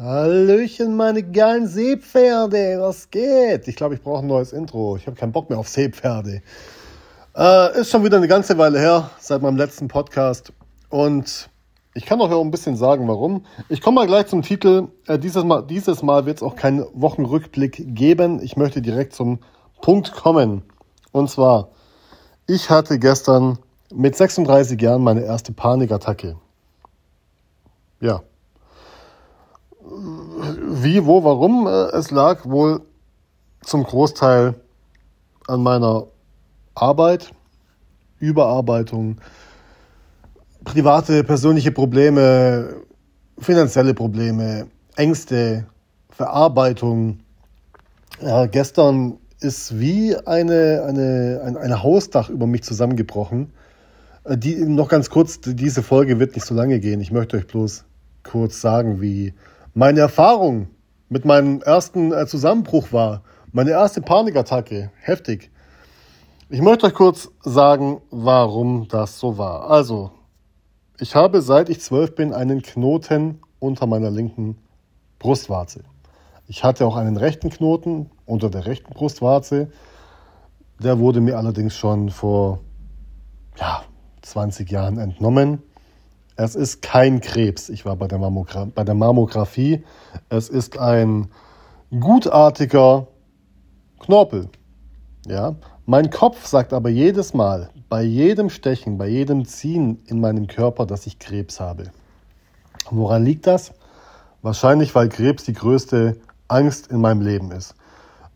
Hallöchen, meine geilen Seepferde, was geht? Ich glaube, ich brauche ein neues Intro. Ich habe keinen Bock mehr auf Seepferde. Äh, ist schon wieder eine ganze Weile her, seit meinem letzten Podcast. Und ich kann auch ein bisschen sagen, warum. Ich komme mal gleich zum Titel. Äh, dieses Mal, dieses Mal wird es auch keinen Wochenrückblick geben. Ich möchte direkt zum Punkt kommen. Und zwar, ich hatte gestern mit 36 Jahren meine erste Panikattacke. Ja, wie, wo, warum äh, es lag, wohl zum Großteil an meiner Arbeit, Überarbeitung, private, persönliche Probleme, finanzielle Probleme, Ängste, Verarbeitung. Ja, gestern ist wie eine, eine, ein, ein Hausdach über mich zusammengebrochen. Äh, die, noch ganz kurz, diese Folge wird nicht so lange gehen. Ich möchte euch bloß kurz sagen, wie, meine Erfahrung mit meinem ersten äh, Zusammenbruch war, meine erste Panikattacke, heftig. Ich möchte euch kurz sagen, warum das so war. Also, ich habe seit ich zwölf bin einen Knoten unter meiner linken Brustwarze. Ich hatte auch einen rechten Knoten unter der rechten Brustwarze. Der wurde mir allerdings schon vor ja, 20 Jahren entnommen. Es ist kein Krebs. Ich war bei der, Mammogra bei der Mammographie. Es ist ein gutartiger Knorpel. Ja? Mein Kopf sagt aber jedes Mal, bei jedem Stechen, bei jedem Ziehen in meinem Körper, dass ich Krebs habe. Woran liegt das? Wahrscheinlich, weil Krebs die größte Angst in meinem Leben ist.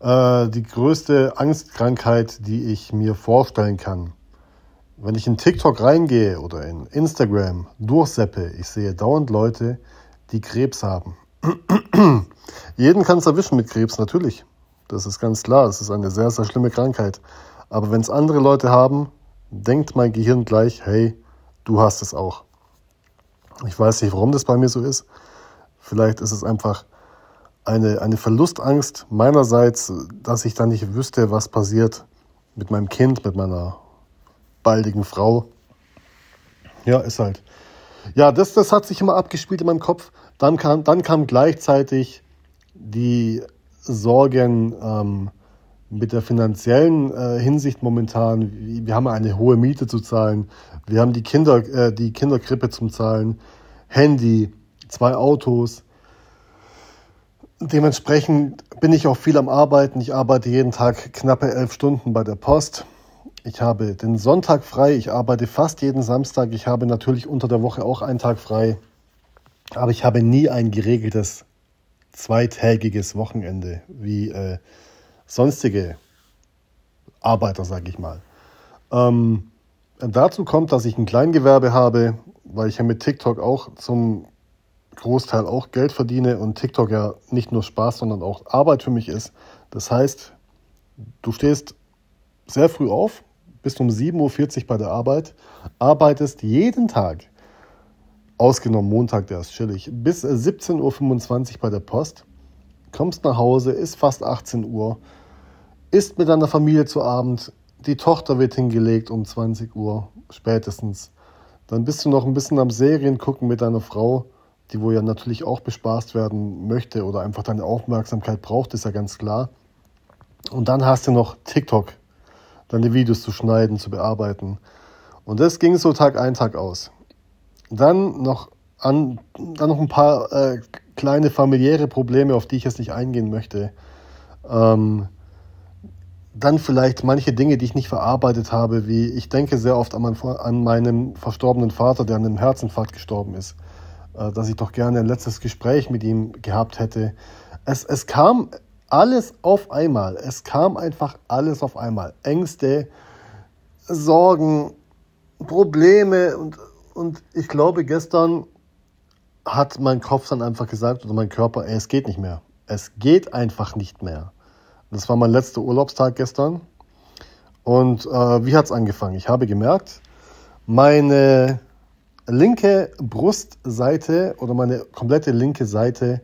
Äh, die größte Angstkrankheit, die ich mir vorstellen kann. Wenn ich in TikTok reingehe oder in Instagram durchseppe, ich sehe dauernd Leute, die Krebs haben. Jeden kann es erwischen mit Krebs, natürlich. Das ist ganz klar. Es ist eine sehr, sehr schlimme Krankheit. Aber wenn es andere Leute haben, denkt mein Gehirn gleich, hey, du hast es auch. Ich weiß nicht, warum das bei mir so ist. Vielleicht ist es einfach eine, eine Verlustangst meinerseits, dass ich dann nicht wüsste, was passiert mit meinem Kind, mit meiner baldigen Frau. Ja, ist halt. Ja, das, das hat sich immer abgespielt in meinem Kopf. Dann kam, dann kam gleichzeitig die Sorgen ähm, mit der finanziellen äh, Hinsicht momentan. Wir haben eine hohe Miete zu zahlen. Wir haben die, Kinder, äh, die Kinderkrippe zum Zahlen, Handy, zwei Autos. Dementsprechend bin ich auch viel am Arbeiten. Ich arbeite jeden Tag knappe elf Stunden bei der Post. Ich habe den Sonntag frei, ich arbeite fast jeden Samstag, ich habe natürlich unter der Woche auch einen Tag frei, aber ich habe nie ein geregeltes zweitägiges Wochenende wie äh, sonstige Arbeiter, sage ich mal. Ähm, dazu kommt, dass ich ein Kleingewerbe habe, weil ich ja mit TikTok auch zum Großteil auch Geld verdiene und TikTok ja nicht nur Spaß, sondern auch Arbeit für mich ist. Das heißt, du stehst sehr früh auf, bist um 7.40 Uhr bei der Arbeit, arbeitest jeden Tag, ausgenommen Montag, der ist chillig, bis 17.25 Uhr bei der Post, kommst nach Hause, ist fast 18 Uhr, isst mit deiner Familie zu Abend, die Tochter wird hingelegt um 20 Uhr spätestens. Dann bist du noch ein bisschen am Serien gucken mit deiner Frau, die wo ja natürlich auch bespaßt werden möchte oder einfach deine Aufmerksamkeit braucht, ist ja ganz klar. Und dann hast du noch TikTok die Videos zu schneiden, zu bearbeiten. Und das ging so Tag ein, Tag aus. Dann noch, an, dann noch ein paar äh, kleine familiäre Probleme, auf die ich jetzt nicht eingehen möchte. Ähm, dann vielleicht manche Dinge, die ich nicht verarbeitet habe, wie ich denke sehr oft an, mein, an meinen verstorbenen Vater, der an einem Herzinfarkt gestorben ist, äh, dass ich doch gerne ein letztes Gespräch mit ihm gehabt hätte. Es, es kam alles auf einmal. Es kam einfach alles auf einmal. Ängste, Sorgen, Probleme und, und ich glaube, gestern hat mein Kopf dann einfach gesagt oder mein Körper, ey, es geht nicht mehr. Es geht einfach nicht mehr. Das war mein letzter Urlaubstag gestern. Und äh, wie hat es angefangen? Ich habe gemerkt, meine linke Brustseite oder meine komplette linke Seite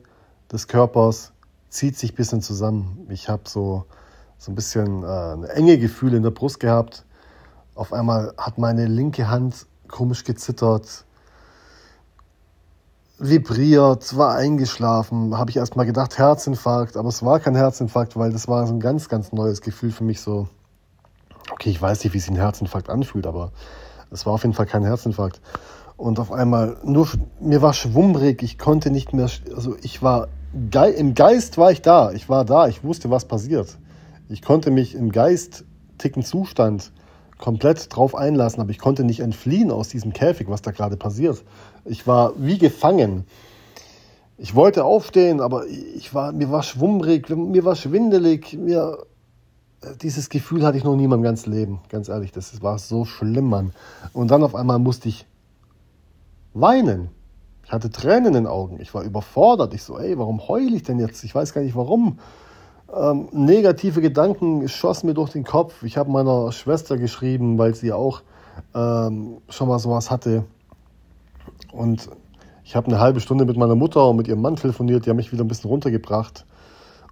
des Körpers zieht sich ein bisschen zusammen. Ich habe so, so ein bisschen äh, eine enge Gefühl in der Brust gehabt. Auf einmal hat meine linke Hand komisch gezittert. vibriert, war eingeschlafen, habe ich erst mal gedacht Herzinfarkt, aber es war kein Herzinfarkt, weil das war so ein ganz, ganz neues Gefühl für mich so. Okay, ich weiß nicht, wie sich ein Herzinfarkt anfühlt, aber es war auf jeden Fall kein Herzinfarkt. Und auf einmal, nur, mir war schwummrig, ich konnte nicht mehr, also ich war, im Geist war ich da, ich war da, ich wusste, was passiert. Ich konnte mich im Geist ticken Zustand komplett drauf einlassen, aber ich konnte nicht entfliehen aus diesem Käfig, was da gerade passiert. Ich war wie gefangen. Ich wollte aufstehen, aber ich war, mir war schwummrig, mir war schwindelig, mir, dieses Gefühl hatte ich noch nie in meinem ganzen Leben, ganz ehrlich, das war so schlimm, Mann. Und dann auf einmal musste ich weinen. Ich hatte Tränen in den Augen. Ich war überfordert. Ich so, ey, warum heule ich denn jetzt? Ich weiß gar nicht warum. Ähm, negative Gedanken schossen mir durch den Kopf. Ich habe meiner Schwester geschrieben, weil sie auch ähm, schon mal sowas hatte. Und ich habe eine halbe Stunde mit meiner Mutter und mit ihrem Mann telefoniert. Die haben mich wieder ein bisschen runtergebracht.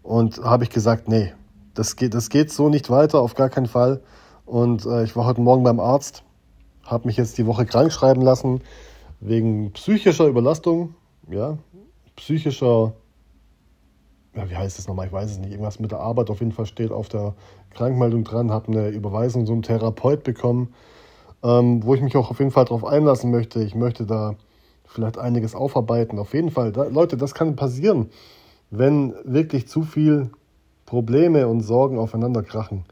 Und habe ich gesagt, nee, das geht, das geht so nicht weiter, auf gar keinen Fall. Und äh, ich war heute Morgen beim Arzt, habe mich jetzt die Woche krank schreiben lassen wegen psychischer Überlastung, ja, psychischer, ja, wie heißt es nochmal, ich weiß es nicht, irgendwas mit der Arbeit auf jeden Fall steht auf der Krankmeldung dran, habe eine Überweisung zum Therapeut bekommen, ähm, wo ich mich auch auf jeden Fall darauf einlassen möchte. Ich möchte da vielleicht einiges aufarbeiten. Auf jeden Fall, da, Leute, das kann passieren, wenn wirklich zu viel Probleme und Sorgen aufeinander krachen.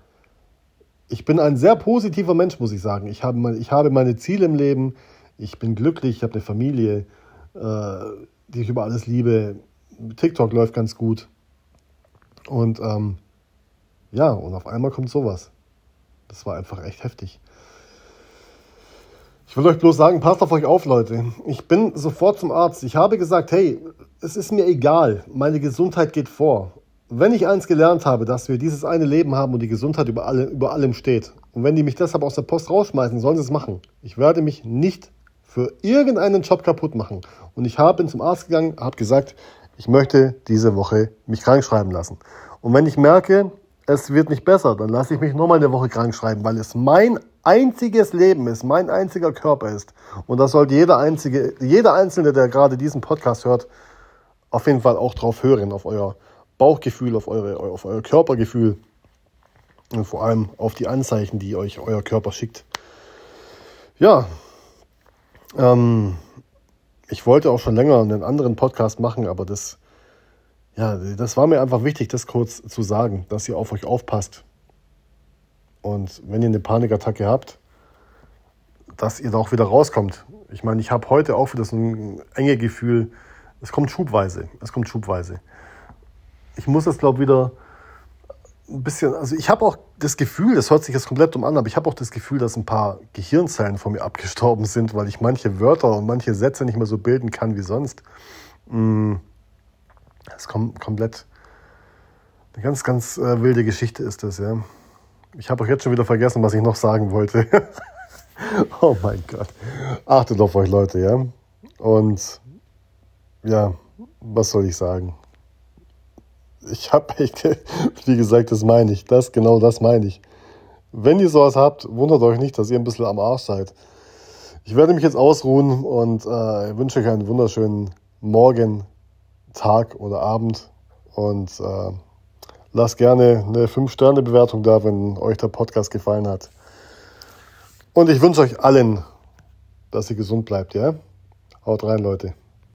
Ich bin ein sehr positiver Mensch, muss ich sagen. Ich habe, meine, ich habe meine Ziele im Leben ich bin glücklich, ich habe eine Familie, äh, die ich über alles liebe. TikTok läuft ganz gut. Und ähm, ja, und auf einmal kommt sowas. Das war einfach echt heftig. Ich will euch bloß sagen, passt auf euch auf, Leute. Ich bin sofort zum Arzt. Ich habe gesagt, hey, es ist mir egal, meine Gesundheit geht vor. Wenn ich eins gelernt habe, dass wir dieses eine Leben haben und die Gesundheit über, alle, über allem steht, und wenn die mich deshalb aus der Post rausschmeißen, sollen sie es machen. Ich werde mich nicht für irgendeinen Job kaputt machen. Und ich habe bin zum Arzt gegangen, habe gesagt, ich möchte diese Woche mich krank schreiben lassen. Und wenn ich merke, es wird nicht besser, dann lasse ich mich nochmal eine Woche krank schreiben, weil es mein einziges Leben ist, mein einziger Körper ist. Und das sollte jeder einzige, jeder Einzelne, der gerade diesen Podcast hört, auf jeden Fall auch drauf hören, auf euer Bauchgefühl, auf, eure, auf euer Körpergefühl und vor allem auf die Anzeichen, die euch euer Körper schickt. Ja, ähm, ich wollte auch schon länger einen anderen Podcast machen, aber das, ja, das war mir einfach wichtig, das kurz zu sagen, dass ihr auf euch aufpasst. Und wenn ihr eine Panikattacke habt, dass ihr da auch wieder rauskommt. Ich meine, ich habe heute auch wieder so ein enge Gefühl, es kommt schubweise, es kommt schubweise. Ich muss das, glaube ich, wieder ein bisschen, also ich habe auch das Gefühl, das hört sich jetzt komplett um an, aber ich habe auch das Gefühl, dass ein paar Gehirnzellen von mir abgestorben sind, weil ich manche Wörter und manche Sätze nicht mehr so bilden kann wie sonst. Mm. Das kommt komplett eine ganz, ganz äh, wilde Geschichte ist das, ja. Ich habe auch jetzt schon wieder vergessen, was ich noch sagen wollte. oh mein Gott. Achtet auf euch, Leute, ja. Und ja, was soll ich sagen? Ich habe wie gesagt, das meine ich. Das, genau das meine ich. Wenn ihr sowas habt, wundert euch nicht, dass ihr ein bisschen am Arsch seid. Ich werde mich jetzt ausruhen und äh, wünsche euch einen wunderschönen Morgen, Tag oder Abend und äh, lasst gerne eine 5-Sterne-Bewertung da, wenn euch der Podcast gefallen hat. Und ich wünsche euch allen, dass ihr gesund bleibt, ja? Haut rein, Leute.